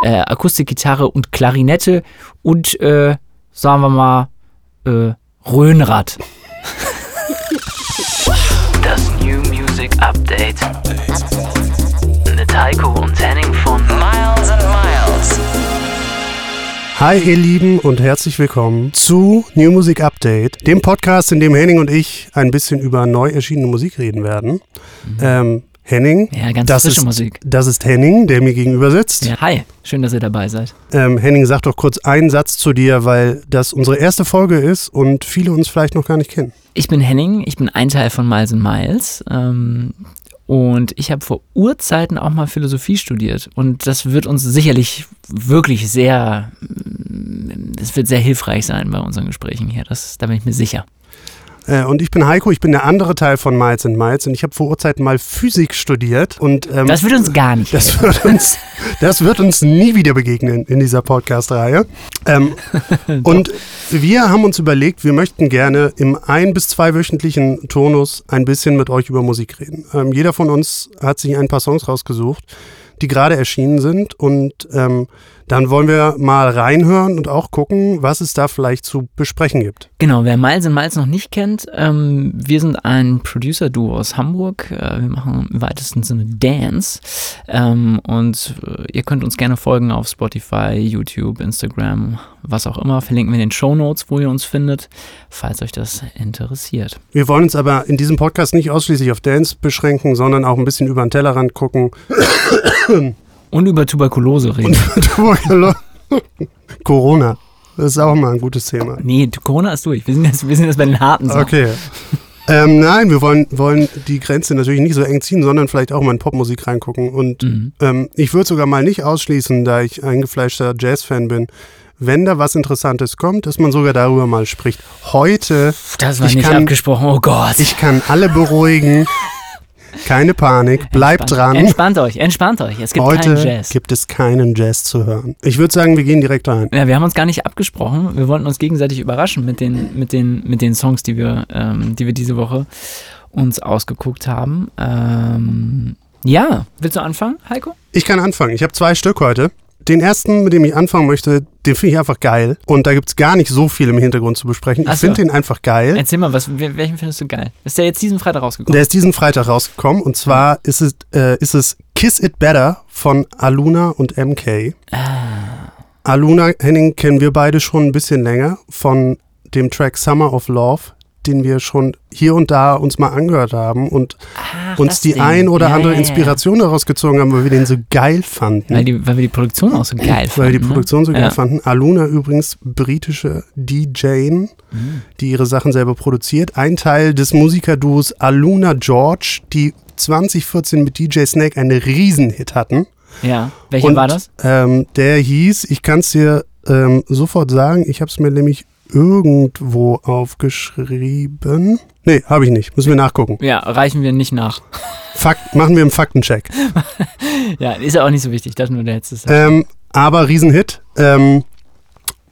äh, Akustikgitarre und Klarinette und, äh, sagen wir mal, äh, Röhnrad. Das New Music Update. Mit Heiko und Henning von Miles and Miles. Hi ihr Lieben und herzlich willkommen zu New Music Update, dem Podcast, in dem Henning und ich ein bisschen über neu erschienene Musik reden werden. Ähm, Henning, Ja, ganz das, frische ist, Musik. das ist Henning, der mir gegenüber sitzt. Ja, hi, schön, dass ihr dabei seid. Ähm, Henning, sag doch kurz einen Satz zu dir, weil das unsere erste Folge ist und viele uns vielleicht noch gar nicht kennen. Ich bin Henning, ich bin ein Teil von Miles and Miles. Ähm, und ich habe vor Urzeiten auch mal Philosophie studiert. Und das wird uns sicherlich wirklich sehr, es wird sehr hilfreich sein bei unseren Gesprächen hier. Das, da bin ich mir sicher. Äh, und ich bin Heiko, ich bin der andere Teil von Miles and Miles und ich habe vor Urzeiten mal Physik studiert und ähm, Das wird uns gar nicht Das wird uns, das wird uns nie wieder begegnen in dieser Podcast-Reihe. Ähm, und wir haben uns überlegt, wir möchten gerne im ein- bis zweiwöchentlichen Turnus ein bisschen mit euch über Musik reden. Ähm, jeder von uns hat sich ein paar Songs rausgesucht, die gerade erschienen sind. Und ähm, dann wollen wir mal reinhören und auch gucken, was es da vielleicht zu besprechen gibt. Genau, wer Miles Miles noch nicht kennt, ähm, wir sind ein Producer-Duo aus Hamburg. Äh, wir machen im weitesten Sinne Dance. Ähm, und äh, ihr könnt uns gerne folgen auf Spotify, YouTube, Instagram, was auch immer. Verlinken wir in den Show Notes, wo ihr uns findet, falls euch das interessiert. Wir wollen uns aber in diesem Podcast nicht ausschließlich auf Dance beschränken, sondern auch ein bisschen über den Tellerrand gucken. Und über Tuberkulose reden. Tuberkulose. Corona. Das ist auch mal ein gutes Thema. nee, Corona ist durch. Wir sind jetzt, wir sind jetzt bei den harten Sachen. Okay. Ähm, nein, wir wollen, wollen die Grenze natürlich nicht so eng ziehen, sondern vielleicht auch mal in Popmusik reingucken. Und Mhm. ähm, ich würde sogar mal nicht ausschließen, da ich eingefleischter Jazz-Fan bin, wenn da was Interessantes kommt, dass man sogar darüber mal spricht. Heute, Das war Ich nicht kann- abgesprochen. Oh Gott. ich kann alle beruhigen. Keine Panik, bleibt Entspannt- dran. Entspannt euch, entspannt euch. Es gibt Heute keinen Jazz. gibt es keinen Jazz zu hören. Ich würde sagen, wir gehen direkt rein. Ja, wir haben uns gar nicht abgesprochen. Wir wollten uns gegenseitig überraschen mit den, mit den, mit den Songs, die wir, ähm, die wir diese Woche uns ausgeguckt haben. Ähm, ja, willst du anfangen, Heiko? Ich kann anfangen. Ich habe zwei Stück heute. Den ersten, mit dem ich anfangen möchte, den finde ich einfach geil. Und da gibt es gar nicht so viel im Hintergrund zu besprechen. Ach Ich so. finde den einfach geil. Erzähl mal, was, wel- welchen findest du geil? Ist der jetzt diesen Freitag rausgekommen? Der ist diesen Freitag rausgekommen. Und zwar ist es, äh, ist es Kiss It Better von Aluna und MK. Aluna Henning kennen wir beide schon ein bisschen länger von dem Track Summer of Love, den wir schon hier und da uns mal angehört haben und Ach, uns die Ding. ein oder Ja, andere ja, ja. Inspiration daraus gezogen haben, weil wir den so geil fanden. Weil, die, weil wir die Produktion auch so geil fanden. Weil die ne? Produktion so geil Ja. fanden. Aluna übrigens britische DJ, Mhm. die ihre Sachen selber produziert. Ein Teil des Musikerduos Aluna George, die 2014 mit DJ Snake einen Riesenhit hatten. Ja, welcher Und, war das? Ähm, der hieß, ich kann es dir ähm, sofort sagen, ich habe es mir nämlich irgendwo aufgeschrieben. Nee, habe ich nicht. Müssen wir nachgucken. Ja, reichen wir nicht nach. Fakt, machen wir einen Faktencheck. Ja, ist ja auch nicht so wichtig, das nur der letzte Satz. Ähm, aber Riesenhit. Ähm,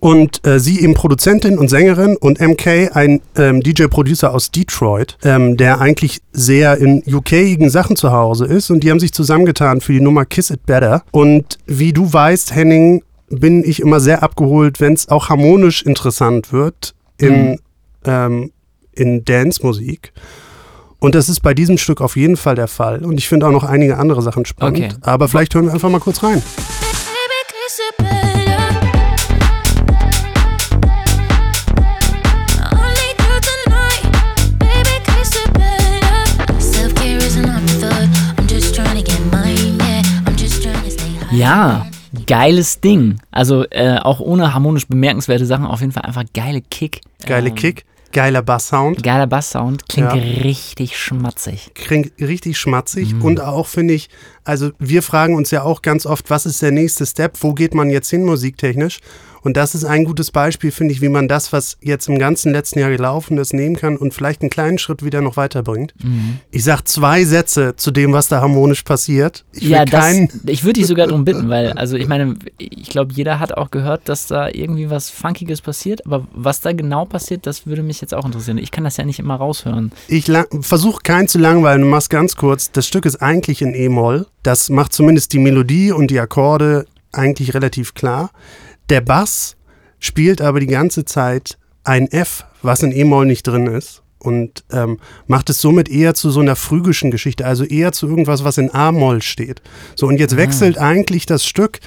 und äh, sie eben Produzentin und Sängerin und MK ein ähm, DJ-Producer aus Detroit, ähm, der eigentlich sehr in UK-igen Sachen zu Hause ist. Und die haben sich zusammengetan für die Nummer Kiss It Better. Und wie du weißt, Henning, bin ich immer sehr abgeholt, wenn es auch harmonisch interessant wird in, Mhm. ähm, in Dance-Musik. Und das ist bei diesem Stück auf jeden Fall der Fall. Und ich finde auch noch einige andere Sachen spannend. Okay. Aber vielleicht hören wir einfach mal kurz rein. Ja, geiles Ding. Also äh, auch ohne harmonisch bemerkenswerte Sachen, auf jeden Fall einfach geile Kick. Geile Ähm, Kick, geiler Basssound, Geiler Basssound, klingt Ja. richtig schmatzig. klingt richtig schmatzig Mhm. und auch finde ich, also wir fragen uns ja auch ganz oft, was ist der nächste Step, wo geht man jetzt hin musiktechnisch? Und das ist ein gutes Beispiel, finde ich, wie man das, was jetzt im ganzen letzten Jahr gelaufen ist, nehmen kann und vielleicht einen kleinen Schritt wieder noch weiterbringt. Mhm. Ich sag zwei Sätze zu dem, was da harmonisch passiert. Ich ja, das, ich würde dich sogar darum bitten, weil, also ich meine, ich glaube, jeder hat auch gehört, dass da irgendwie was Funkiges passiert, aber was da genau passiert, das würde mich jetzt auch interessieren. Ich kann das ja nicht immer raushören. Ich versuche keinen zu langweilen und mach's ganz kurz. Das Stück ist eigentlich in E-Moll. Das macht zumindest die Melodie und die Akkorde eigentlich relativ klar. Der Bass spielt aber die ganze Zeit ein F, was in E-Moll nicht drin ist. Und ähm, macht es somit eher zu so einer phrygischen Geschichte, also eher zu irgendwas, was in A-Moll steht. So, und jetzt wechselt eigentlich das Stück,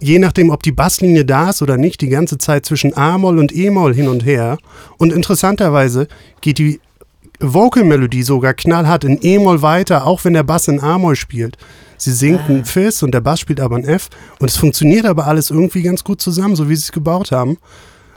je nachdem, ob die Basslinie da ist oder nicht, die ganze Zeit zwischen A-Moll und E-Moll hin und her. Und interessanterweise geht die Vocal-Melodie sogar knallhart in E-Moll weiter, auch wenn der Bass in A-Moll spielt. Sie singt ein Fis und der Bass spielt aber ein F. Und es funktioniert aber alles irgendwie ganz gut zusammen, so wie sie es gebaut haben.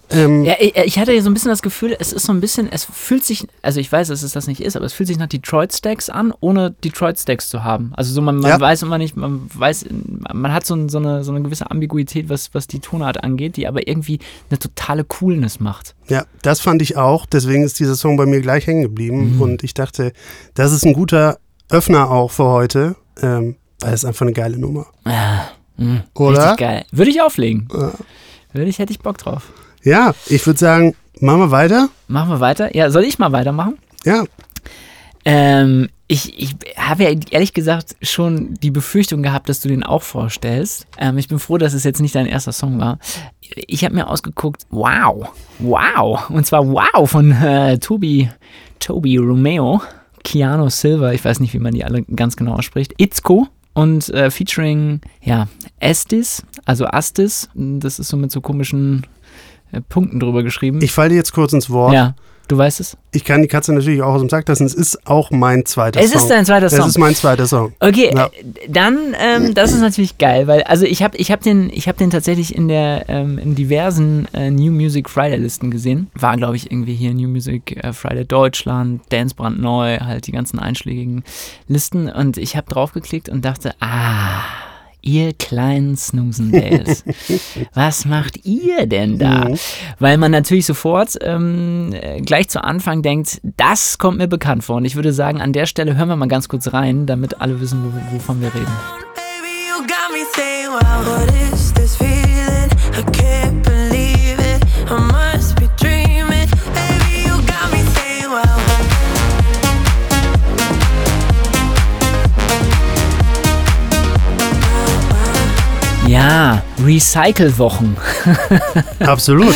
Ähm, Ja, ich, hatte ja so ein bisschen das Gefühl, es ist so ein bisschen, es fühlt sich, also ich weiß, dass es das nicht ist, aber es fühlt sich nach Detroit Stacks an, ohne Detroit Stacks zu haben. Also so man, man Ja. weiß immer nicht, man weiß, man hat so, ein, so, eine, so eine gewisse Ambiguität, was, was die Tonart angeht, die aber irgendwie eine totale Coolness macht. Ja, das fand ich auch. Deswegen ist dieser Song bei mir gleich hängen geblieben. Und ich dachte, das ist ein guter Öffner auch für heute, ähm, weil es einfach eine geile Nummer. Ah, mh, Oder? Richtig geil. Würde ich auflegen. Ja. Würde ich, hätte ich Bock drauf. Ja, ich würde sagen, machen wir weiter. Machen wir weiter? Ja, soll ich mal weitermachen? Ja, Ähm, ich ich habe ja ehrlich gesagt schon die Befürchtung gehabt, dass du den auch vorstellst. Ähm, ich bin froh, dass es jetzt nicht dein erster Song war. Ich habe mir ausgeguckt, wow, wow, und zwar wow von äh, Tobi, Tobi Romeo, Keanu Silva, ich weiß nicht, wie man die alle ganz genau ausspricht, Itzko und äh, featuring, ja, Estis, also Astis, das ist so mit so komischen Punkten drüber geschrieben. ich falle dir jetzt kurz ins Wort. ja, du weißt es? Ich kann die Katze natürlich auch aus dem Sack lassen. Es ist auch mein zweiter Es Song. ist dein zweiter Song. Es ist mein zweiter Song. Okay, Ja. äh, dann, ähm, das ist natürlich geil, weil, also ich habe ich hab den, ich hab den tatsächlich in der, ähm, in diversen äh, New Music Friday Listen gesehen. War, glaube ich, irgendwie hier New Music äh, Friday Deutschland, Dance brandneu, halt die ganzen einschlägigen Listen und ich habe draufgeklickt und dachte, ah, ihr kleinen Snoozendales, was macht ihr denn da? Mhm. Weil man natürlich sofort ähm, äh, gleich zu Anfang denkt, das kommt mir bekannt vor. Und ich würde sagen, an der Stelle hören wir mal ganz kurz rein, damit alle wissen, wo, wovon wir reden. Baby, you got me saying, wow, what is this feeling? Ja, Recycle-Wochen. Absolut.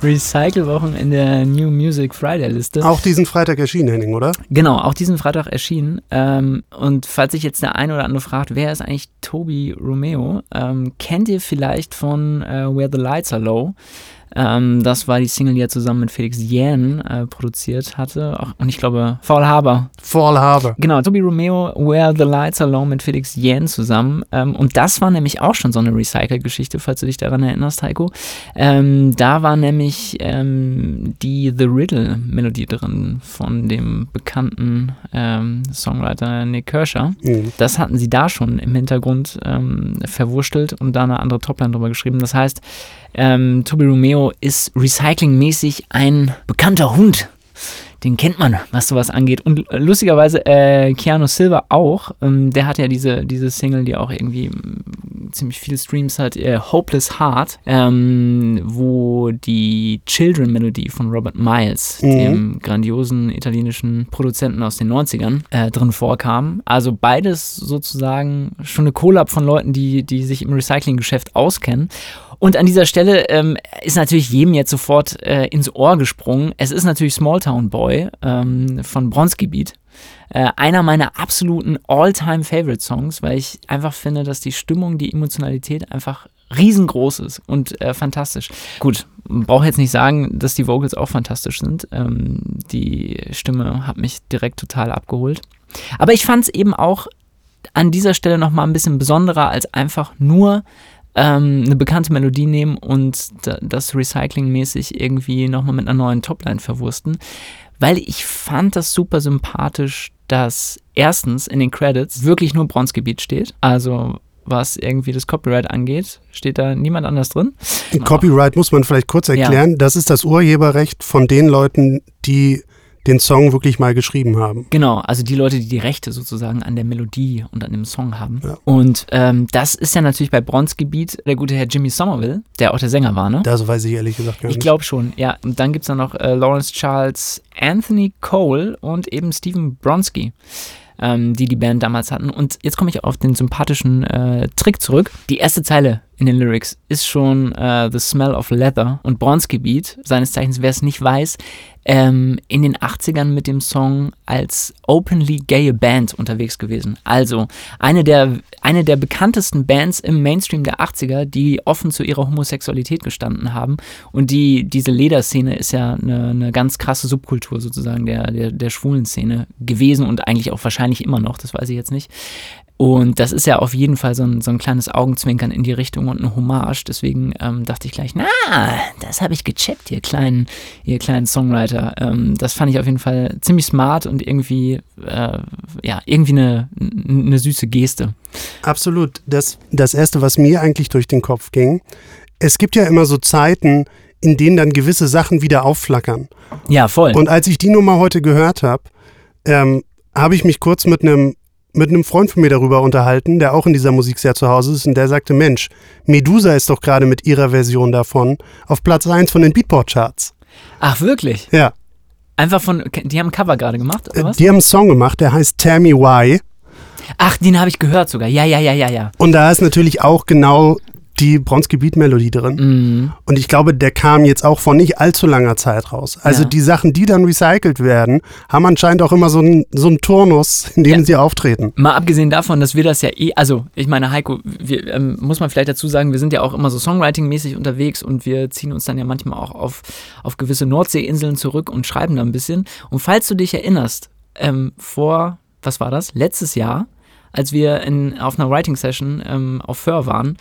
Recycle-Wochen in der New Music Friday Liste. Auch diesen Freitag erschienen, Henning, oder? Genau, auch diesen Freitag erschienen. Ähm, und falls sich jetzt der eine oder andere fragt, wer ist eigentlich Toby Romeo, ähm, kennt ihr vielleicht von äh, Where the Lights Are Low? Ähm, das war die Single, die er zusammen mit Felix Jähn äh, produziert hatte. Ach, und ich glaube, Paul Haber. Fall Harbor. Genau, Toby Romeo, Where the Lights Are Low mit Felix Jähn zusammen. Ähm, und das war nämlich auch schon so eine Recycle-Geschichte, falls du dich daran erinnerst, Heiko. Ähm, da war nämlich ähm, die The Riddle-Melodie drin von dem bekannten ähm, Songwriter Nick Kershaw. Mhm. Das hatten sie da schon im Hintergrund ähm, verwurstelt und da eine andere Topline drüber geschrieben. Das heißt, ähm, Toby Romeo ist recyclingmäßig ein bekannter Hund. Den kennt man, was sowas angeht. Und lustigerweise äh, Keanu Silva auch. Ähm, der hat ja diese, diese Single, die auch irgendwie mm, ziemlich viele Streams hat, äh, Hopeless Heart, ähm, wo die Children-Melodie von Robert Miles, Mhm. dem grandiosen italienischen Produzenten aus den 90ern, äh, drin vorkam. Also beides sozusagen schon eine Collab von Leuten, die, die sich im Recycling-Geschäft auskennen. Und an dieser Stelle ähm, ist natürlich jedem jetzt sofort äh, ins Ohr gesprungen. Es ist natürlich Smalltown Boy ähm, von Bronski Beat. Äh, einer meiner absoluten All-Time-Favorite-Songs, weil ich einfach finde, dass die Stimmung, die Emotionalität einfach riesengroß ist und äh, fantastisch. Gut, brauche jetzt nicht sagen, dass die Vocals auch fantastisch sind. Ähm, die Stimme hat mich direkt total abgeholt. Aber ich fand es eben auch an dieser Stelle nochmal ein bisschen besonderer als einfach nur ähm, eine bekannte Melodie nehmen und da, das Recycling-mäßig irgendwie nochmal mit einer neuen Topline verwursten. Weil ich fand das super sympathisch, dass erstens in den Credits wirklich nur Bronzegebiet steht. Also was irgendwie das Copyright angeht, steht da niemand anders drin. Copyright muss man vielleicht kurz erklären. Das ist das Urheberrecht von den Leuten, die den Song wirklich mal geschrieben haben. Genau, also die Leute, die die Rechte sozusagen an der Melodie und an dem Song haben. Ja. Und ähm, das ist ja natürlich bei Bronzegebiet der gute Herr Jimmy Somerville, der auch der Sänger war, ne? Das weiß ich ehrlich gesagt gar Ich nicht. glaube schon, ja. Und dann gibt es da noch äh, Lawrence Charles, Anthony Cole und eben Stephen Bronski, ähm, die die Band damals hatten. Und jetzt komme ich auf den sympathischen äh, Trick zurück. Die erste Zeile in den Lyrics ist schon äh, The Smell of Leather und Bronski Beat, seines Zeichens, wer es nicht weiß, ähm, in den 80ern mit dem Song als openly gaye Band unterwegs gewesen. Also eine der, eine der bekanntesten Bands im Mainstream der 80er, die offen zu ihrer Homosexualität gestanden haben. Und die, diese Lederszene ist ja eine, eine ganz krasse Subkultur sozusagen der, der, der schwulen Szene gewesen und eigentlich auch wahrscheinlich immer noch, das weiß ich jetzt nicht. Und das ist ja auf jeden Fall so ein, so ein kleines Augenzwinkern in die Richtung und eine Hommage. Deswegen ähm, dachte ich gleich, na, das habe ich gecheckt, ihr kleinen, ihr kleinen Songwriter. Ähm, das fand ich auf jeden Fall ziemlich smart und irgendwie, äh, ja, irgendwie eine, eine süße Geste. Absolut. Das, das Erste, was mir eigentlich durch den Kopf ging, es gibt ja immer so Zeiten, in denen dann gewisse Sachen wieder aufflackern. Ja, voll. Und als ich die Nummer heute gehört habe, ähm, habe ich mich kurz mit einem mit einem Freund von mir darüber unterhalten, der auch in dieser Musik sehr zu Hause ist und der sagte, Mensch, Medusa ist doch gerade mit ihrer Version davon auf Platz 1 von den Beatport-Charts. Ach, wirklich? Ja, Einfach von, die haben ein Cover gerade gemacht, oder äh, was? die haben einen Song gemacht, der heißt Tell Me Why Ach, den habe ich gehört sogar. Ja, ja, ja, ja, ja. und da ist natürlich auch genau die Bronski-Beat-Melodie drin. Mhm. Und ich glaube, der kam jetzt auch vor nicht allzu langer Zeit raus. Also Ja. die Sachen, die dann recycelt werden, haben anscheinend auch immer so einen so einen Turnus, in dem Ja. sie auftreten. Mal abgesehen davon, dass wir das ja eh, also ich meine, Heiko, wir, ähm, muss man vielleicht dazu sagen, wir sind ja auch immer so Songwriting-mäßig unterwegs und wir ziehen uns dann ja manchmal auch auf, auf gewisse Nordseeinseln zurück und schreiben da ein bisschen. Und falls du dich erinnerst, ähm, vor, was war das, letztes Jahr, als wir in, auf einer Writing-Session ähm, auf Föhr waren,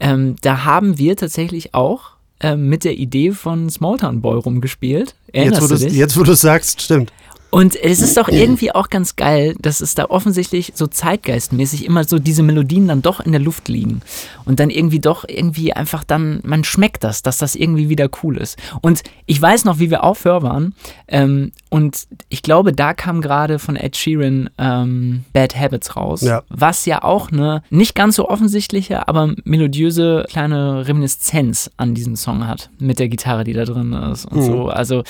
ähm, da haben wir tatsächlich auch ähm, mit der Idee von Smalltown Boy rumgespielt. Jetzt Erinnerst wo, du jetzt, wo du sagst, stimmt. Und es ist doch irgendwie auch ganz geil, dass es da offensichtlich so zeitgeistmäßig immer so diese Melodien dann doch in der Luft liegen. Und dann irgendwie doch irgendwie einfach dann, man schmeckt das, dass das irgendwie wieder cool ist. Und ich weiß noch, wie wir auf Hör waren. Ähm, und ich glaube, da kam gerade von Ed Sheeran ähm, Bad Habits raus. Ja. Was ja auch eine nicht ganz so offensichtliche, aber melodiöse kleine Reminiszenz an diesen Song hat. Mit der Gitarre, die da drin ist und Mhm. so. Also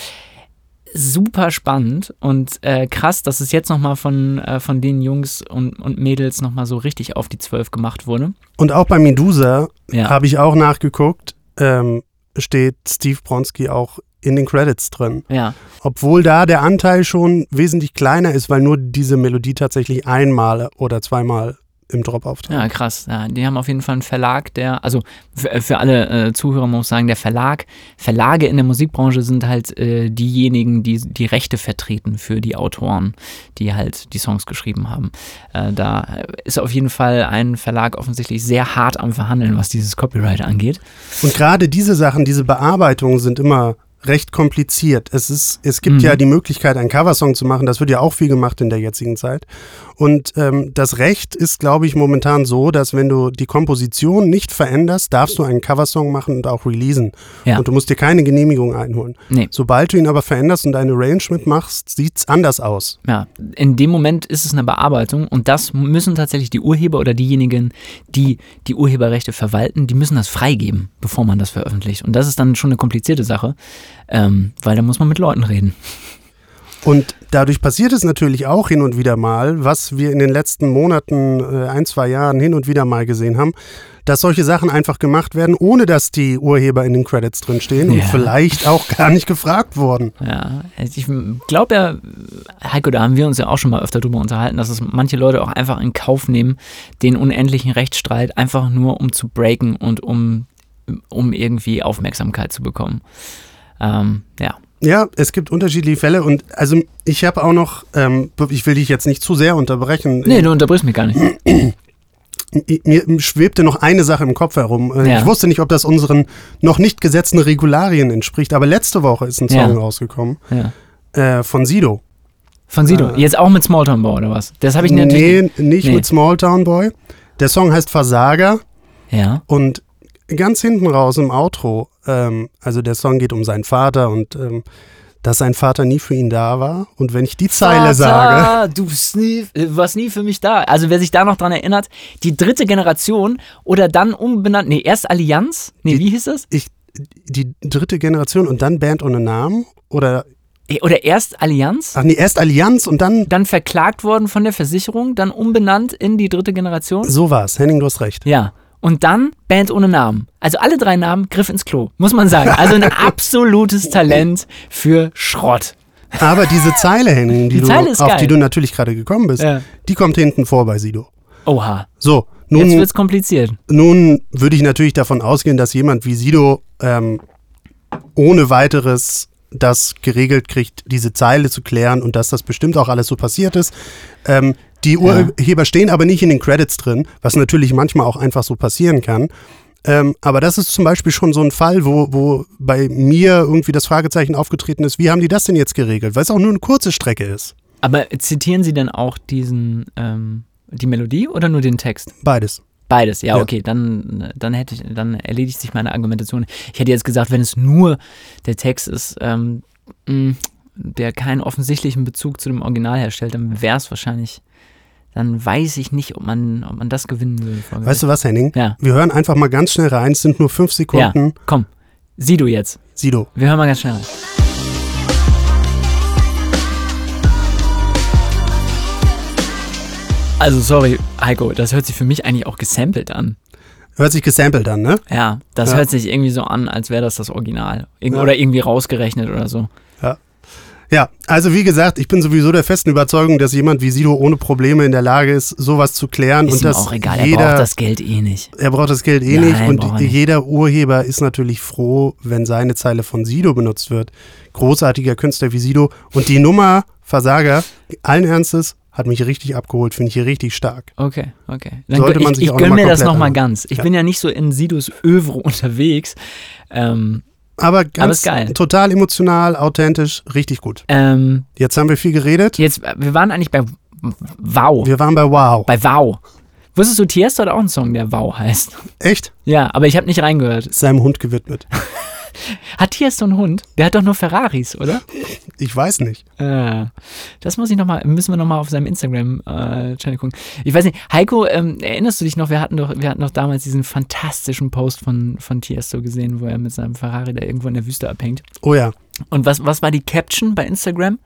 super spannend und äh, krass, dass es jetzt nochmal von, äh, von den Jungs und, und Mädels nochmal so richtig auf die Zwölf gemacht wurde. Und auch bei Medusa Ja. habe ich auch nachgeguckt, ähm, steht Steve Bronski auch in den Credits drin. Ja, Obwohl da der Anteil schon wesentlich kleiner ist, weil nur diese Melodie tatsächlich einmal oder zweimal im Drop auftaucht. ja, krass. Ja, die haben auf jeden Fall einen Verlag, der, also für, für alle äh, Zuhörer muss ich sagen, der Verlag, Verlage in der Musikbranche sind halt äh, diejenigen, die die Rechte vertreten für die Autoren, die halt die Songs geschrieben haben. Äh, da ist auf jeden Fall ein Verlag offensichtlich sehr hart am Verhandeln, was dieses Copyright angeht. Und gerade diese Sachen, diese Bearbeitungen sind immer recht kompliziert. Es, ist, es gibt Mhm. ja die Möglichkeit, einen Coversong zu machen. Das wird ja auch viel gemacht in der jetzigen Zeit. Und ähm, das Recht ist, glaube ich, momentan so, dass wenn du die Komposition nicht veränderst, darfst du einen Coversong machen und auch releasen. Ja. Und du musst dir keine Genehmigung einholen. Nee. Sobald du ihn aber veränderst und ein Arrangement machst, sieht es anders aus. Ja, in dem Moment ist es eine Bearbeitung und das müssen tatsächlich die Urheber oder diejenigen, die die Urheberrechte verwalten, die müssen das freigeben, bevor man das veröffentlicht. Und das ist dann schon eine komplizierte Sache, ähm, weil da muss man mit Leuten reden. Und dadurch passiert es natürlich auch hin und wieder mal, was wir in den letzten Monaten, äh, ein, zwei Jahren hin und wieder mal gesehen haben, dass solche Sachen einfach gemacht werden, ohne dass die Urheber in den Credits drinstehen und Ja. vielleicht auch gar nicht gefragt wurden. Ja, ich glaube ja, Heiko, da haben wir uns ja auch schon mal öfter drüber unterhalten, dass es manche Leute auch einfach in Kauf nehmen, den unendlichen Rechtsstreit einfach nur um zu breaken und um, um irgendwie Aufmerksamkeit zu bekommen. Ähm, ja. Ja, es gibt unterschiedliche Fälle und also ich habe auch noch, ähm, ich will dich jetzt nicht zu sehr unterbrechen. Nee, du unterbrichst mich gar nicht. Mir schwebte noch eine Sache im Kopf herum. Äh, Ja. Ich wusste nicht, ob das unseren noch nicht gesetzten Regularien entspricht, aber letzte Woche ist ein Song Ja. rausgekommen Ja. äh, von Sido. Von Sido. Äh, Jetzt auch mit Smalltown Boy oder was? Das habe ich natürlich. Nee, nicht Nee. mit Small Town Boy. Der Song heißt Versager Ja. und ganz hinten raus im Outro, ähm, also der Song geht um seinen Vater und ähm, dass sein Vater nie für ihn da war. Und wenn ich die Zeile sage, Vater, du bist nie, warst nie für mich da. Also wer sich da noch dran erinnert, die dritte Generation oder dann umbenannt, nee, erst Allianz, nee, Die- wie hieß es? ich, die dritte Generation und dann Band ohne Namen oder, Oder erst Allianz, ach nee, erst Allianz und dann, dann verklagt worden von der Versicherung, dann umbenannt in die dritte Generation. so war's. Henning, du hast recht. Ja. Und dann Band ohne Namen. Also alle drei Namen Griff ins Klo, muss man sagen. Also ein absolutes Talent für Schrott. Aber diese Zeile, Henning, die Die du, Zeile ist auf geil. die du natürlich gerade gekommen bist, Ja. die kommt hinten vor bei Sido. Oha. So, Jetzt nun, wird's kompliziert. nun würde ich natürlich davon ausgehen, dass jemand wie Sido ähm, ohne weiteres das geregelt kriegt, diese Zeile zu klären und dass das bestimmt auch alles so passiert ist. Ähm, die Urheber stehen aber nicht in den Credits drin, was natürlich manchmal auch einfach so passieren kann. Ähm, aber das ist zum Beispiel schon so ein Fall, wo, wo bei mir irgendwie das Fragezeichen aufgetreten ist, wie haben die das denn jetzt geregelt? Weil es auch nur eine kurze Strecke ist. Aber zitieren Sie denn auch diesen, ähm, die Melodie oder nur den Text? Beides. Beides, ja, Ja. okay, dann, dann hätte ich, dann erledigt sich meine Argumentation. Ich hätte jetzt gesagt, wenn es nur der Text ist, ähm, mh, der keinen offensichtlichen Bezug zu dem Original herstellt, dann wäre es wahrscheinlich, dann weiß ich nicht, ob man, ob man das gewinnen will. Weißt du was, Henning? Ja. Wir hören einfach mal ganz schnell rein. Es sind nur fünf Ja, Sekunden. komm, sieh du jetzt. Sido. Wir hören mal ganz schnell rein. Also sorry, Heiko, das hört sich für mich eigentlich auch gesampelt an. Hört sich gesampelt an, ne? Ja, das Ja. hört sich irgendwie so an, als wäre das das Original. Irg Ja. Oder irgendwie rausgerechnet oder so. Ja, also wie gesagt, ich bin sowieso der festen Überzeugung, dass jemand wie Sido ohne Probleme in der Lage ist, sowas zu klären. Ist und ihm dass auch egal, er jeder, braucht das Geld eh nicht. er braucht das Geld eh Nein, nicht. Und er nicht. jeder Urheber ist natürlich froh, wenn seine Zeile von Sido benutzt wird. Großartiger Künstler wie Sido. Und die Nummer Versager, allen Ernstes, hat mich richtig abgeholt, finde ich hier richtig stark. Okay, okay. Dann Sollte man ich sich ich auch gönn noch mal mir das nochmal ganz. Ich Ja. bin ja nicht so in Sidos Övre unterwegs. Ähm, Aber ganz geil. total emotional, authentisch, richtig gut. ähm, Jetzt haben wir viel geredet. jetzt, äh, wir waren eigentlich bei Wow. Wir waren bei Wow. Bei Wow. Wusstest du, Tiesto hat auch einen Song, der Wow heißt. Echt? Ja, aber ich habe nicht reingehört. Seinem Hund gewidmet. Hat Tiesto einen Hund? Der hat doch nur Ferraris, oder? Ich weiß nicht. Äh, das muss ich noch mal, müssen wir nochmal auf seinem Instagram-Channel gucken. Ich weiß nicht, Heiko, ähm, erinnerst du dich noch, wir hatten doch, wir hatten doch damals diesen fantastischen Post von, von Tiesto gesehen, wo er mit seinem Ferrari da irgendwo in der Wüste abhängt. Oh ja. Und was, was war die Caption bei Instagram?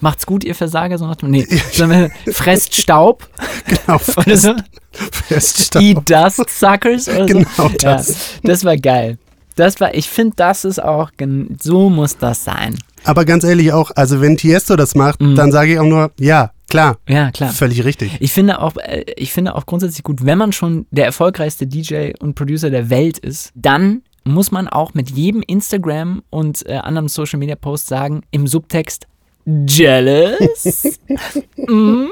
Macht's gut, ihr Versager, so nach dem, nee, sondern fresst Staub Genau. oder so. Feststand. Eat Dust Suckers oder so. Genau das. Ja, das war geil. Das war, ich finde, das ist auch, so muss das sein. Aber ganz ehrlich auch, also wenn Tiesto das macht, Mhm. dann sage ich auch nur, ja, klar, Ja, klar. völlig richtig. Ich finde auch, äh, ich finde auch grundsätzlich gut, wenn man schon der erfolgreichste DJ und Producer der Welt ist, dann muss man auch mit jedem Instagram und äh, anderen Social Media Post sagen im Subtext jealous. mm.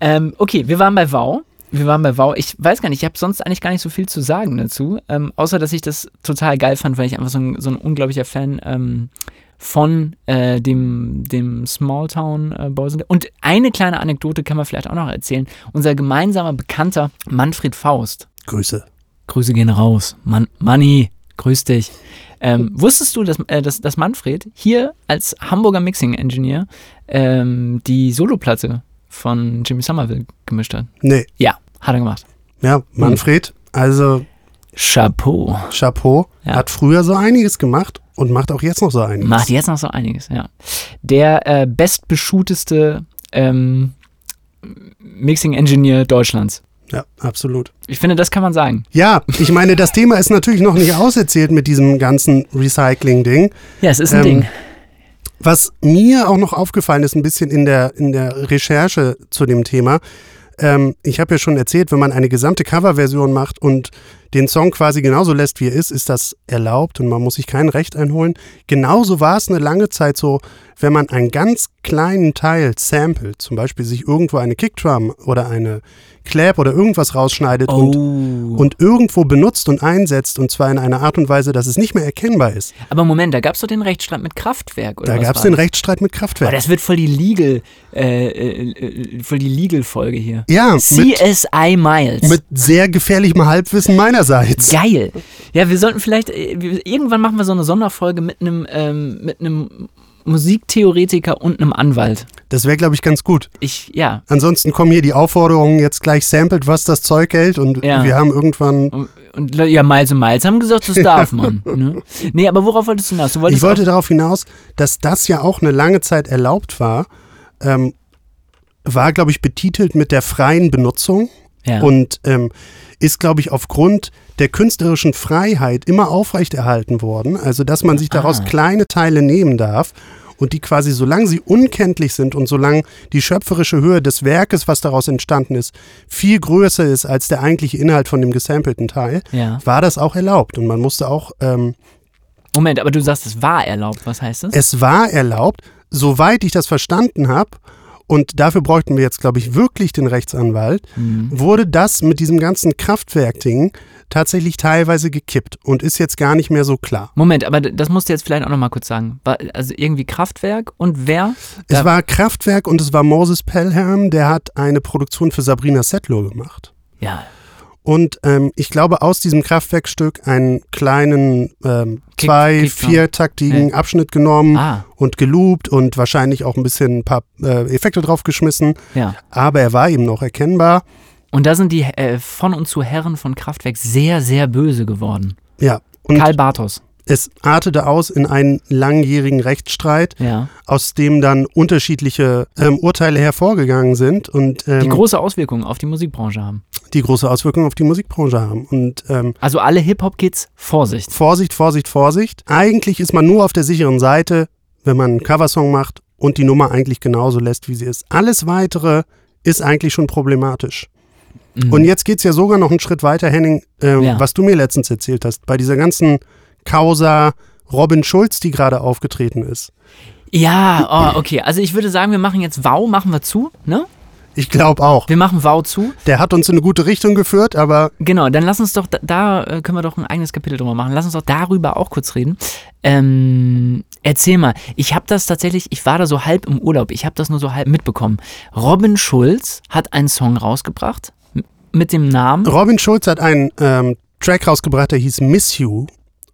ähm, okay, wir waren bei Wow. Wir waren bei Wow. Ich weiß gar nicht, ich habe sonst eigentlich gar nicht so viel zu sagen dazu, ähm, außer dass ich das total geil fand, weil ich einfach so ein, so ein unglaublicher Fan ähm, von äh, dem, dem Smalltown äh, Boys sind. Und eine kleine Anekdote kann man vielleicht auch noch erzählen. Unser gemeinsamer Bekannter Manfred Faust. Grüße. Grüße gehen raus. Man Manni, grüß dich. Ähm, wusstest du, dass, äh, dass, dass Manfred hier als Hamburger Mixing Engineer ähm, die Soloplatte von Jimmy Somerville gemischt hat? Nee, Ja, hat er gemacht. ja, Manfred, also Chapeau. Chapeau, Ja. hat früher so einiges gemacht und macht auch jetzt noch so einiges. Macht jetzt noch so einiges, ja. Der äh, bestbeschuhteste ähm, Mixing Engineer Deutschlands. Ja, absolut. Ich finde, das kann man sagen. Ja, ich meine, das Thema ist natürlich noch nicht auserzählt mit diesem ganzen Recycling-Ding. Ja, es ist ein Ähm, Ding. Was mir auch noch aufgefallen ist, ein bisschen in der, in der Recherche zu dem Thema, ähm, ich habe ja schon erzählt, wenn man eine gesamte Coverversion macht und den Song quasi genauso lässt, wie er ist, ist das erlaubt und man muss sich kein Recht einholen. Genauso war es eine lange Zeit so, wenn man einen ganz kleinen Teil samplet, zum Beispiel sich irgendwo eine Kickdrum oder eine Clap oder irgendwas rausschneidet und, Oh. und irgendwo benutzt und einsetzt und zwar in einer Art und Weise, dass es nicht mehr erkennbar ist. Aber Moment, da gab es doch den Rechtsstreit mit Kraftwerk, oder Da gab es den? Rechtsstreit mit Kraftwerk. Aber das wird voll die Legal, äh, äh, äh, voll die Legal-Folge hier. ja, mit, CSI Miles. mit sehr gefährlichem Halbwissen meinerseits. Geil. Ja, wir sollten vielleicht, äh, irgendwann machen wir so eine Sonderfolge mit einem, ähm, mit einem Musiktheoretiker und einem Anwalt. Das wäre, glaube ich, ganz gut. Ich, ja, Ansonsten kommen hier die Aufforderungen, jetzt gleich samplet, was das Zeug hält und Ja. wir haben irgendwann. Und, und ja, Miles und Miles haben gesagt, das darf man. Ne? Nee, aber worauf wolltest du hinaus? Du Ich wollte darauf hinaus, dass das ja auch eine lange Zeit erlaubt war. Ähm, war, glaube ich, betitelt mit der freien Benutzung. Ja. und ähm, ist, glaube ich, aufgrund der künstlerischen Freiheit immer aufrechterhalten worden. Also, dass man sich daraus Ah. kleine Teile nehmen darf und die quasi, solange sie unkenntlich sind und solange die schöpferische Höhe des Werkes, was daraus entstanden ist, viel größer ist als der eigentliche Inhalt von dem gesampelten Teil, Ja. war das auch erlaubt. Und man musste auch, ähm, Moment, aber du sagst, es war erlaubt. Was heißt das? es war erlaubt, soweit ich das verstanden habe, und dafür bräuchten wir jetzt, glaube ich, wirklich den Rechtsanwalt, Mhm. wurde das mit diesem ganzen Kraftwerk-Ding tatsächlich teilweise gekippt und ist jetzt gar nicht mehr so klar. Moment, aber das musst du jetzt vielleicht auch nochmal kurz sagen. War, also irgendwie Kraftwerk und wer? Es war Kraftwerk und es war Moses Pelham, der hat eine Produktion für Sabrina Settler gemacht. Ja. Und ähm, ich glaube, aus diesem Kraftwerkstück einen kleinen ähm, Kick- zwei-, viertaktigen Ja. Abschnitt genommen Ah, und geloopt und wahrscheinlich auch ein bisschen ein paar äh, Effekte draufgeschmissen. ja. Aber er war eben noch erkennbar. Und da sind die äh, von und zu Herren von Kraftwerk sehr, sehr böse geworden. Ja. Und Karl Bartos. es artete aus in einen langjährigen Rechtsstreit, Ja. aus dem dann unterschiedliche ähm, Urteile hervorgegangen sind und ähm, Die große Auswirkungen auf die Musikbranche haben. Die große Auswirkungen auf die Musikbranche haben. Und ähm, Also alle Hip-Hop-Kids, Vorsicht. Vorsicht, Vorsicht, Vorsicht. Eigentlich ist man nur auf der sicheren Seite, wenn man einen Coversong macht und die Nummer eigentlich genauso lässt, wie sie ist. Alles Weitere ist eigentlich schon problematisch. Mhm. Und jetzt geht es ja sogar noch einen Schritt weiter, Henning, ähm, Ja. was du mir letztens erzählt hast, bei dieser ganzen Causa Robin Schulz, die gerade aufgetreten ist. Ja, oh, okay. Also ich würde sagen, wir machen jetzt Wow, machen wir zu, ne? Ich glaube auch. Wir machen Wow zu. Der hat uns in eine gute Richtung geführt, aber Genau, dann lass uns doch, da, da äh, können wir doch ein eigenes Kapitel drüber machen. Lass uns doch darüber auch kurz reden. Ähm, erzähl mal, ich habe das tatsächlich, ich war da so halb im Urlaub, ich habe das nur so halb mitbekommen. Robin Schulz hat einen Song rausgebracht mit dem Namen Robin Schulz hat einen ähm, Track rausgebracht, der hieß Miss You.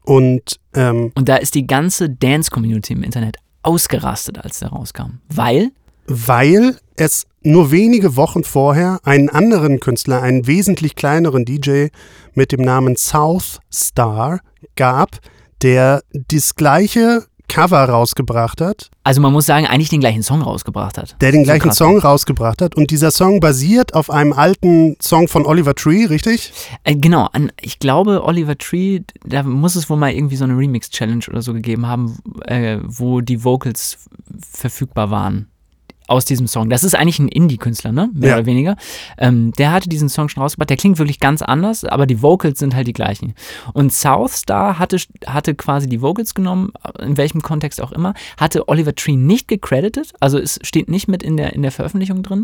Und ähm, und da ist die ganze Dance-Community im Internet ausgerastet, als der rauskam. Weil, weil es nur wenige Wochen vorher einen anderen Künstler, einen wesentlich kleineren DJ mit dem Namen South Star gab, der das gleiche Cover rausgebracht hat, also man muss sagen, eigentlich den gleichen Song rausgebracht hat. der den gleichen. Song rausgebracht hat. Und dieser Song basiert auf einem alten Song von Oliver Tree, richtig? Äh, genau, an, ich glaube, Oliver Tree, da muss es wohl mal irgendwie so eine Remix-Challenge oder so gegeben haben, äh, wo die Vocals verfügbar waren aus diesem Song. Das ist eigentlich ein Indie-Künstler, ne? Mehr Ja. oder weniger. Ähm, der hatte diesen Song schon rausgebracht. Der klingt wirklich ganz anders, aber die Vocals sind halt die gleichen. Und South Star hatte, hatte quasi die Vocals genommen, in welchem Kontext auch immer, hatte Oliver Tree nicht gecredited, also es steht nicht mit in der, in der Veröffentlichung drin,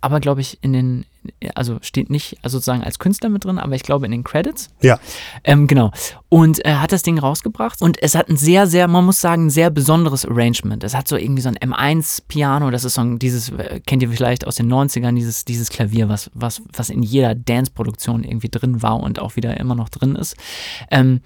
aber glaube ich in den, also steht nicht also sozusagen als Künstler mit drin, aber ich glaube in den Credits. Ja. Ähm, genau. Und er hat das Ding rausgebracht und es hat ein sehr, sehr, man muss sagen, ein sehr besonderes Arrangement. Es hat so irgendwie so ein M1-Piano, das ist so ein, dieses, äh, kennt ihr vielleicht aus den 90ern, dieses, dieses Klavier, was, was, was in jeder Dance-Produktion irgendwie drin war und auch wieder immer noch drin ist. Ähm,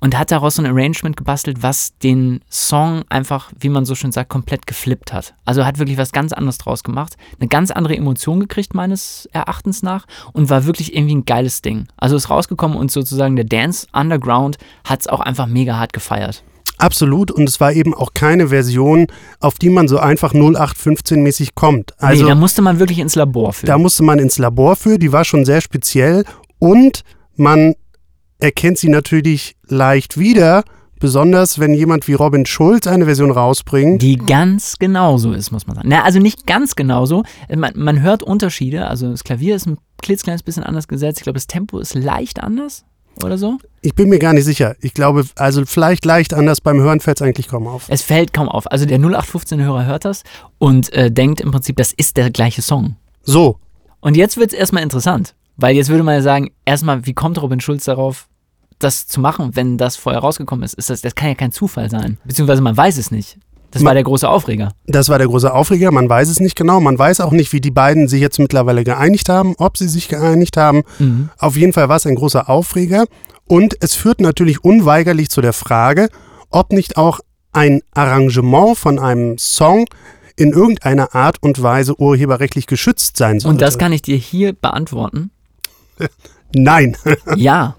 und hat daraus so ein Arrangement gebastelt, was den Song einfach, wie man so schön sagt, komplett geflippt hat. Also hat wirklich was ganz anderes draus gemacht, eine ganz andere Emotion gekriegt, meines Erachtens nach, und war wirklich irgendwie ein geiles Ding. Also ist rausgekommen und sozusagen der Dance Underground hat es auch einfach mega hart gefeiert. Absolut. Und es war eben auch keine Version, auf die man so einfach 0815-mäßig kommt. Also nee, da musste man wirklich ins Labor für. Da musste man ins Labor für, die war schon sehr speziell und man erkennt sie natürlich leicht wieder, besonders wenn jemand wie Robin Schulz eine Version rausbringt. die ganz genauso ist, muss man sagen. Na, also nicht ganz genauso. Man, man hört Unterschiede. Also das Klavier ist ein klitzekleines bisschen anders gesetzt. Ich glaube, das Tempo ist leicht anders oder so. Ich bin mir gar nicht sicher. Ich glaube, also vielleicht leicht anders, beim Hören fällt es eigentlich kaum auf. Es fällt kaum auf. Also der 0815-Hörer hört das und äh, denkt im Prinzip, das ist der gleiche Song. So, Und jetzt wird es erstmal interessant, weil jetzt würde man ja sagen, erstmal, wie kommt Robin Schulz darauf, das zu machen, wenn das vorher rausgekommen ist? ist das, das kann ja kein Zufall sein. Beziehungsweise man weiß es nicht. Das war Ma- der große Aufreger. das war der große Aufreger. Man weiß es nicht genau. Man weiß auch nicht, wie die beiden sich jetzt mittlerweile geeinigt haben, ob sie sich geeinigt haben. Auf jeden Fall war es ein großer Aufreger. Und es führt natürlich unweigerlich zu der Frage, ob nicht auch ein Arrangement von einem Song in irgendeiner Art und Weise urheberrechtlich geschützt sein sollte. Und das kann ich dir hier beantworten. Nein. Ja,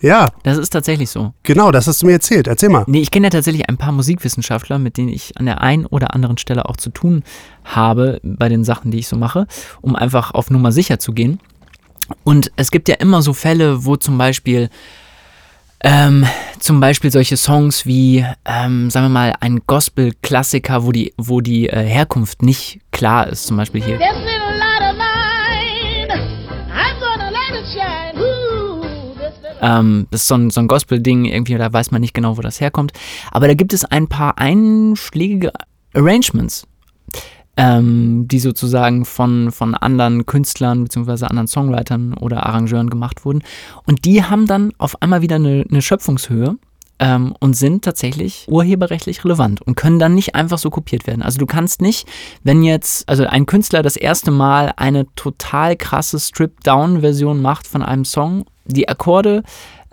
ja, das ist tatsächlich so. genau, das hast du mir erzählt. Erzähl mal. Nee, ich kenne ja tatsächlich ein paar Musikwissenschaftler, mit denen ich an der einen oder anderen Stelle auch zu tun habe bei den Sachen, die ich so mache, um einfach auf Nummer sicher zu gehen. Und es gibt ja immer so Fälle, wo zum Beispiel ähm, zum Beispiel solche Songs wie, ähm, sagen wir mal, ein Gospel-Klassiker, wo die, wo die äh, Herkunft nicht klar ist. Zum Beispiel hier. Ähm, das ist so ein, so ein Gospel-Ding, irgendwie, da weiß man nicht genau, wo das herkommt. Aber da gibt es ein paar einschlägige Arrangements, ähm, die sozusagen von, von anderen Künstlern bzw. anderen Songwritern oder Arrangeuren gemacht wurden. Und die haben dann auf einmal wieder eine, eine Schöpfungshöhe. Ähm, und sind tatsächlich urheberrechtlich relevant und können dann nicht einfach so kopiert werden. Also du kannst nicht, wenn jetzt, also ein Künstler das erste Mal eine total krasse Strip-Down-Version macht von einem Song, die Akkorde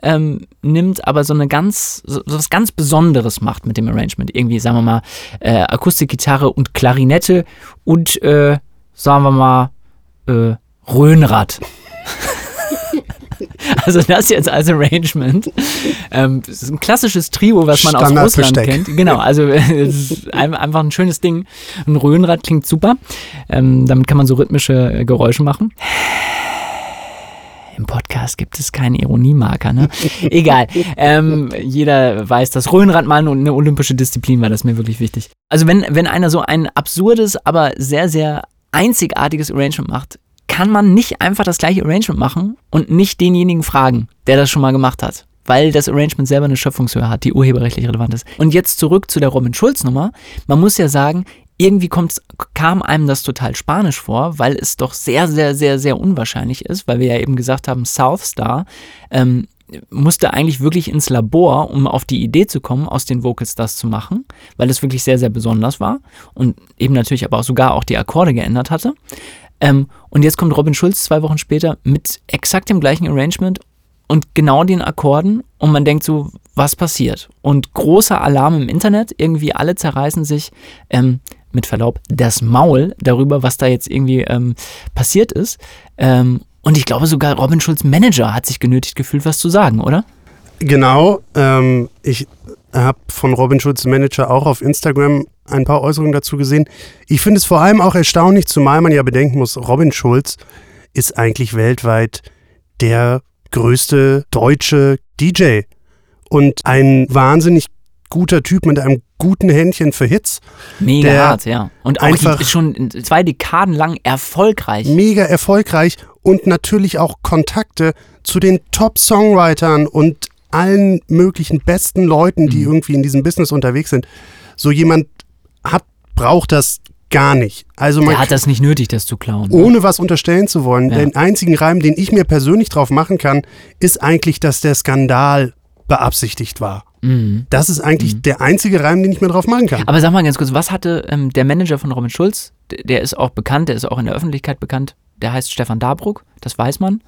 ähm, nimmt, aber so eine ganz, so, so was ganz Besonderes macht mit dem Arrangement. Irgendwie, sagen wir mal, äh, Akustikgitarre und Klarinette und, äh, sagen wir mal, äh, Röhnrad. Also das jetzt als Arrangement. Ähm, das ist ein klassisches Trio, was man aus Russland kennt. Genau, also es ist ein- einfach ein schönes Ding. Ein Röhnrad klingt super. Ähm, damit kann man so rhythmische äh, Geräusche machen. Im Podcast gibt es keinen Ironiemarker, ne? Egal. Ähm, jeder weiß, dass Röhnrad mal eine olympische Disziplin war, das ist mir wirklich wichtig. Also wenn, wenn einer so ein absurdes, aber sehr, sehr einzigartiges Arrangement macht, kann man nicht einfach das gleiche Arrangement machen und nicht denjenigen fragen, der das schon mal gemacht hat. Weil das Arrangement selber eine Schöpfungshöhe hat, die urheberrechtlich relevant ist. Und jetzt zurück zu der Robin Schulz-Nummer. Man muss ja sagen, irgendwie kam einem das total spanisch vor, weil es doch sehr, sehr, sehr, sehr unwahrscheinlich ist, weil wir ja eben gesagt haben, South Star ähm, musste eigentlich wirklich ins Labor, um auf die Idee zu kommen, aus den Vocals das zu machen, weil es wirklich sehr, sehr besonders war und eben natürlich aber auch sogar auch die Akkorde geändert hatte. Ähm, und jetzt kommt Robin Schulz zwei Wochen später mit exakt dem gleichen Arrangement und genau den Akkorden und man denkt so, was passiert? Und großer Alarm im Internet, irgendwie alle zerreißen sich, ähm, mit Verlaub, das Maul darüber, was da jetzt irgendwie ähm, passiert ist. Ähm, und ich glaube sogar Robin Schulz Manager hat sich genötigt gefühlt, was zu sagen, oder? Genau, ähm, ich habe von Robin Schulz Manager auch auf Instagram ein paar Äußerungen dazu gesehen. Ich finde es vor allem auch erstaunlich, zumal man ja bedenken muss, Robin Schulz ist eigentlich weltweit der größte deutsche DJ und ein wahnsinnig guter Typ mit einem guten Händchen für Hits. Mega hart, ja. Und auch einfach- ist schon zwei Dekaden lang erfolgreich. mega erfolgreich und natürlich auch Kontakte zu den Top-Songwritern und allen möglichen besten Leuten, Mhm. die irgendwie in diesem Business unterwegs sind. So jemand hat, braucht das gar nicht. Also man Der hat das nicht nötig, das zu klauen. ne? ohne was unterstellen zu wollen, Ja. den einzigen Reim, den ich mir persönlich drauf machen kann, ist eigentlich, dass der Skandal beabsichtigt war. Mhm. Das ist eigentlich der einzige Reim, den ich mir drauf machen kann. Aber sag mal ganz kurz, was hatte ähm, der Manager von Robin Schulz, der ist auch bekannt, der ist auch in der Öffentlichkeit bekannt, der heißt Stefan Dabruck, das weiß man.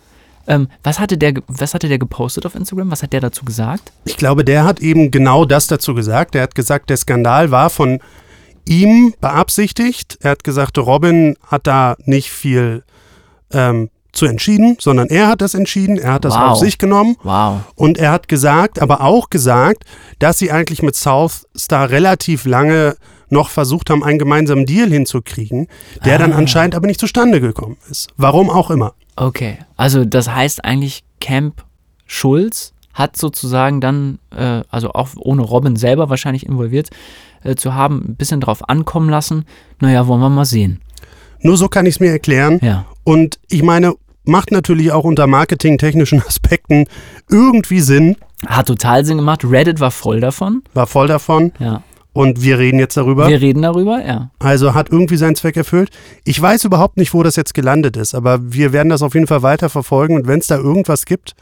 Ähm, was, hatte der, was hatte der gepostet auf Instagram? Was hat der dazu gesagt? Ich glaube, der hat eben genau das dazu gesagt. Er hat gesagt, der Skandal war von ihm beabsichtigt. Er hat gesagt, Robin hat da nicht viel ähm, zu entschieden, sondern er hat das entschieden. Er hat das Wow. auf sich genommen. Wow. Und er hat gesagt, aber auch gesagt, dass sie eigentlich mit South Star relativ lange noch versucht haben, einen gemeinsamen Deal hinzukriegen, der dann anscheinend aber nicht zustande gekommen ist. Warum auch immer. Okay, also das heißt eigentlich, Camp Schulz hat sozusagen dann, äh, also auch ohne Robin selber wahrscheinlich involviert äh, zu haben, ein bisschen drauf ankommen lassen. Naja, wollen wir mal sehen. Nur so kann ich es mir erklären. Ja. Und ich meine, macht natürlich auch unter marketingtechnischen Aspekten irgendwie Sinn, Hat total Sinn gemacht. Reddit war voll davon. war voll davon. Ja. Und wir reden jetzt darüber. Wir reden darüber, ja. Also hat irgendwie seinen Zweck erfüllt. Ich weiß überhaupt nicht, wo das jetzt gelandet ist, aber wir werden das auf jeden Fall weiter verfolgen und wenn es da irgendwas gibt,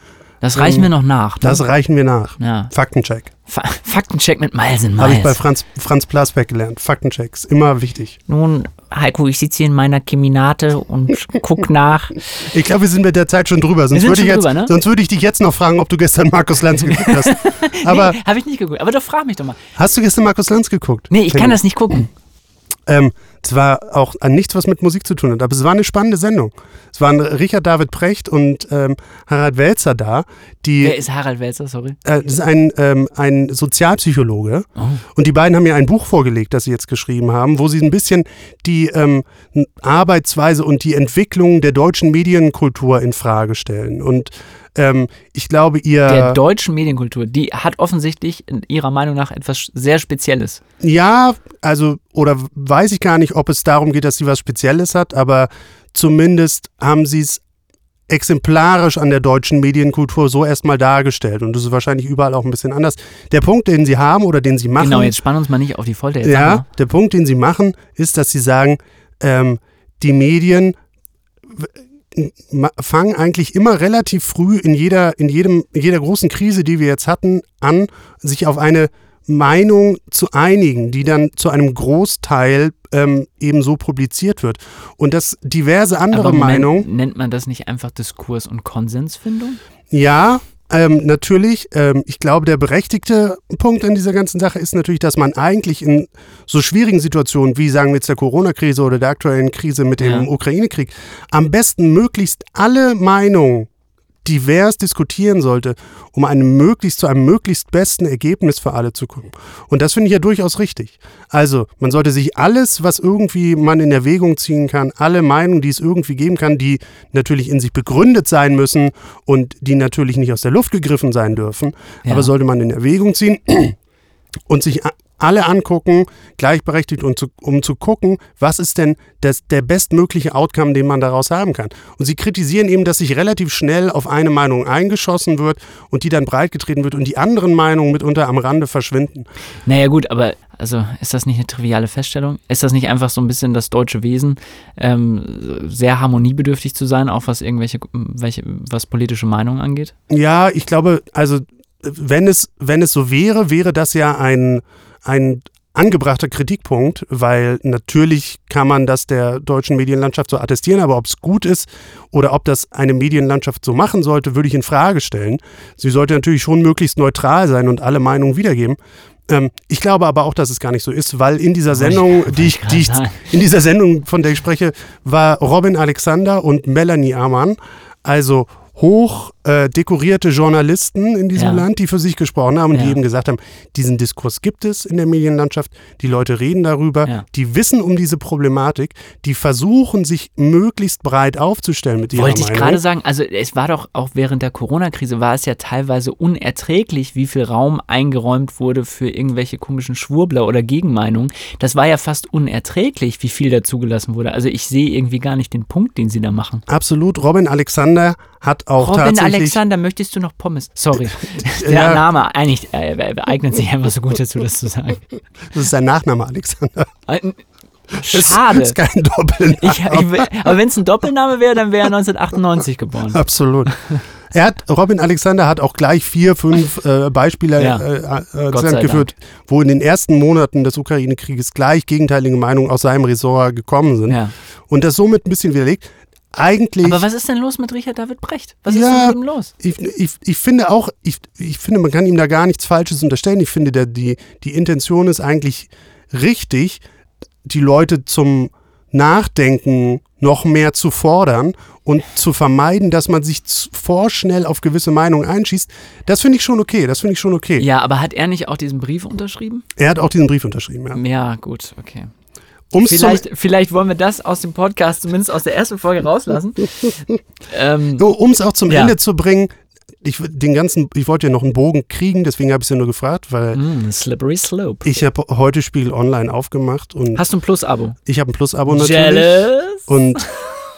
Das reichen wir noch nach. Ne? das reichen wir nach. ja. Faktencheck. Fa Faktencheck mit Miles in Habe ich bei Franz, Franz Plasberg gelernt. Faktenchecks, immer wichtig. Nun, Heiko, ich sitze hier in meiner Keminate und guck nach. Ich glaube, wir sind mit der Zeit schon drüber. Sonst würde ich, schon jetzt, drüber, ne? sonst würde ich dich jetzt noch fragen, ob du gestern Markus Lanz geguckt hast. Aber nee, habe ich nicht geguckt. Aber doch frag mich doch mal. hast du gestern Markus Lanz geguckt? Nee, ich kann Henning? das nicht gucken. Ähm, Es war auch an nichts, was mit Musik zu tun hat, aber es war eine spannende Sendung. Es waren Richard David Precht und ähm, Harald Welzer da, die Wer ist Harald Welzer, sorry? äh, das ist ein, ähm, ein Sozialpsychologe. Oh. Und die beiden haben mir ein Buch vorgelegt, das sie jetzt geschrieben haben, wo sie ein bisschen die ähm, Arbeitsweise und die Entwicklung der deutschen Medienkultur in Frage stellen. Und ähm, ich glaube, ihr. Der deutschen Medienkultur, die hat offensichtlich in ihrer Meinung nach etwas sehr Spezielles. Ja, also, oder weiß ich gar nicht, ob es darum geht, dass sie was Spezielles hat, aber zumindest haben sie es exemplarisch an der deutschen Medienkultur so erstmal dargestellt. Und das ist wahrscheinlich überall auch ein bisschen anders. Der Punkt, den sie haben oder den sie machen. Genau, jetzt spannen uns mal nicht auf die Folter. Jetzt Ja, der Punkt, den sie machen, ist, dass sie sagen, ähm, die Medien fangen eigentlich immer relativ früh in jeder, in jedem, in jeder großen Krise, die wir jetzt hatten, an, sich auf eine Meinung zu einigen, die dann zu einem Großteil ähm, eben so publiziert wird. Und dass diverse andere Aber Moment, Meinungen nennt man das nicht einfach Diskurs- und Konsensfindung? Ja, ähm, natürlich. Ähm, ich glaube, der berechtigte Punkt an dieser ganzen Sache ist natürlich, dass man eigentlich in so schwierigen Situationen wie, sagen wir jetzt, der Corona-Krise oder der aktuellen Krise mit dem Ja. Ukraine-Krieg, am besten möglichst alle Meinungen divers diskutieren sollte, um einem möglichst zu einem möglichst besten Ergebnis für alle zu kommen. Und das finde ich ja durchaus richtig. Also, man sollte sich alles, was irgendwie man in Erwägung ziehen kann, alle Meinungen, die es irgendwie geben kann, die natürlich in sich begründet sein müssen und die natürlich nicht aus der Luft gegriffen sein dürfen, Ja. aber sollte man in Erwägung ziehen und sich alle angucken, gleichberechtigt, und zu, um zu gucken, was ist denn das, der bestmögliche Outcome, den man daraus haben kann. Und sie kritisieren eben, dass sich relativ schnell auf eine Meinung eingeschossen wird und die dann breitgetreten wird und die anderen Meinungen mitunter am Rande verschwinden. Naja gut, aber also ist das nicht eine triviale Feststellung? Ist das nicht einfach so ein bisschen das deutsche Wesen, ähm, sehr harmoniebedürftig zu sein, auch was irgendwelche, welche, was politische Meinungen angeht? Ja, ich glaube, also wenn es, wenn es so wäre, wäre das ja ein, ein angebrachter Kritikpunkt, weil natürlich kann man das der deutschen Medienlandschaft so attestieren, aber ob es gut ist oder ob das eine Medienlandschaft so machen sollte, würde ich in Frage stellen. Sie sollte natürlich schon möglichst neutral sein und alle Meinungen wiedergeben. Ähm, ich glaube aber auch, dass es gar nicht so ist, weil in dieser Sendung, die ich, die ich, in dieser Sendung, von der ich spreche, war Robin Alexander und Melanie Amann, also hoch äh, dekorierte Journalisten in diesem Ja. Land, die für sich gesprochen haben und die Ja. eben gesagt haben, diesen Diskurs gibt es in der Medienlandschaft, die Leute reden darüber, Ja. die wissen um diese Problematik, die versuchen sich möglichst breit aufzustellen mit ihrer Wollte ich Meinung. gerade sagen, also es war doch auch während der Corona-Krise war es ja teilweise unerträglich, wie viel Raum eingeräumt wurde für irgendwelche komischen Schwurbler oder Gegenmeinungen. Das war ja fast unerträglich, wie viel da zugelassen wurde. Also ich sehe irgendwie gar nicht den Punkt, den sie da machen. Absolut, Robin Alexander hat auch Robin tatsächlich Alexander, möchtest du noch Pommes? Sorry. Der Ja. Name eigentlich äh, eignet sich einfach so gut dazu, das zu sagen. das ist sein Nachname Alexander. Äh, Das Schade. ist kein Doppelname. Ich, ich, aber wenn es ein Doppelname wäre, dann wäre er 1998 geboren. Absolut. Er hat, Robin Alexander hat auch gleich vier, fünf äh, Beispiele Ja. äh, äh, Land geführt, wo in den ersten Monaten des Ukraine-Krieges gleich gegenteilige Meinungen aus seinem Ressort gekommen sind. Ja. Und das somit ein bisschen widerlegt. Eigentlich, Aber was ist denn los mit Richard David Brecht? Was ist Ja. denn mit ihm los? ich, ich, ich finde auch, ich, ich finde, man kann ihm da gar nichts Falsches unterstellen. Ich finde, der, die, die Intention ist eigentlich richtig, die Leute zum Nachdenken noch mehr zu fordern und zu vermeiden, dass man sich vorschnell auf gewisse Meinungen einschießt. Das finde ich schon okay. Das finde ich schon okay. Ja, aber hat er nicht auch diesen Brief unterschrieben? Er hat auch diesen Brief unterschrieben. Ja. Ja, gut, okay. Um's Vielleicht, vielleicht wollen wir das aus dem Podcast, zumindest aus der ersten Folge rauslassen. ähm, so, um es auch zum Ja. Ende zu bringen, ich, den ganzen, ich wollte ja noch einen Bogen kriegen, deswegen habe ich es ja nur gefragt, weil mm, slippery Slope. ich habe heute Spiegel Online aufgemacht und Hast du ein Plus-Abo? ich habe ein Plus-Abo natürlich. Jealous? Und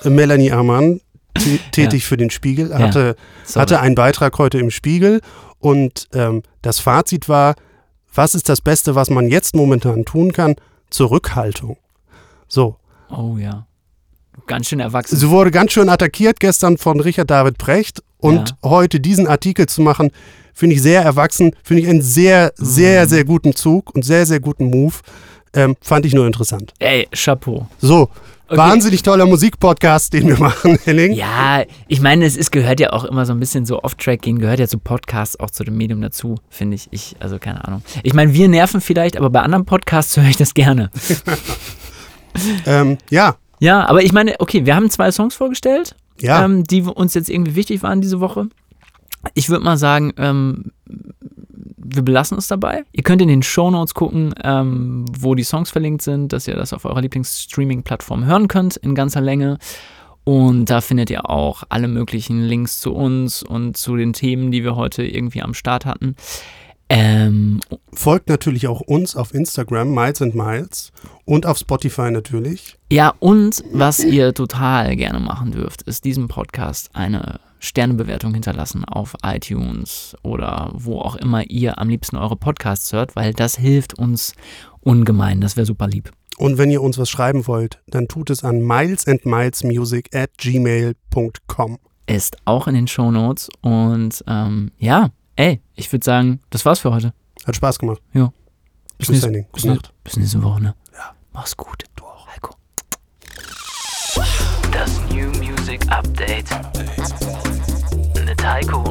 Melanie Amann, tä- tätig für den Spiegel, hatte, Sorry. hatte einen Beitrag heute im Spiegel und ähm, das Fazit war, was ist das Beste, was man jetzt momentan tun kann? Zurückhaltung. So. Oh ja. Ganz schön erwachsen. Sie wurde ganz schön attackiert gestern von Richard David Brecht und heute diesen Artikel zu machen, finde ich sehr erwachsen, finde ich einen sehr, Mhm. sehr, sehr guten Zug und sehr, sehr guten Move. Ähm, fand ich nur interessant. Ey, Chapeau. So, Okay. wahnsinnig toller Musikpodcast, den wir machen, Henning. Ja, ich meine, es ist, gehört ja auch immer so ein bisschen so Off-Track gehen, gehört ja zu Podcasts auch zu dem Medium dazu, finde ich. Ich, also keine Ahnung. Ich meine, wir nerven vielleicht, aber bei anderen Podcasts höre ich das gerne. Ähm, ja, Ja, aber ich meine, okay, wir haben zwei Songs vorgestellt, ja. ähm, die uns jetzt irgendwie wichtig waren diese Woche. Ich würde mal sagen, ähm, wir belassen es dabei. Ihr könnt in den Shownotes gucken, ähm, wo die Songs verlinkt sind, dass ihr das auf eurer Lieblingsstreaming-Plattform hören könnt in ganzer Länge. Und da findet ihr auch alle möglichen Links zu uns und zu den Themen, die wir heute irgendwie am Start hatten. Ähm, Folgt natürlich auch uns auf Instagram, Miles and Miles. Und auf Spotify natürlich. Ja, und was ihr total gerne machen dürft, ist diesem Podcast eine Sternebewertung hinterlassen auf iTunes oder wo auch immer ihr am liebsten eure Podcasts hört, weil das hilft uns ungemein. Das wäre super lieb. Und wenn ihr uns was schreiben wollt, dann tut es an milesandmilesmusic at gmail.com. Ist auch in den Shownotes. Und ähm, ja, ey, ich würde sagen, das war's für heute. Hat Spaß gemacht. Ja. Bis, Tschüss, nächste, Henning. bis, Gute Nacht. bis nächste Woche, ne? Ja. Mach's gut. Du auch. Heiko. Das New Music Update. Mit Heiko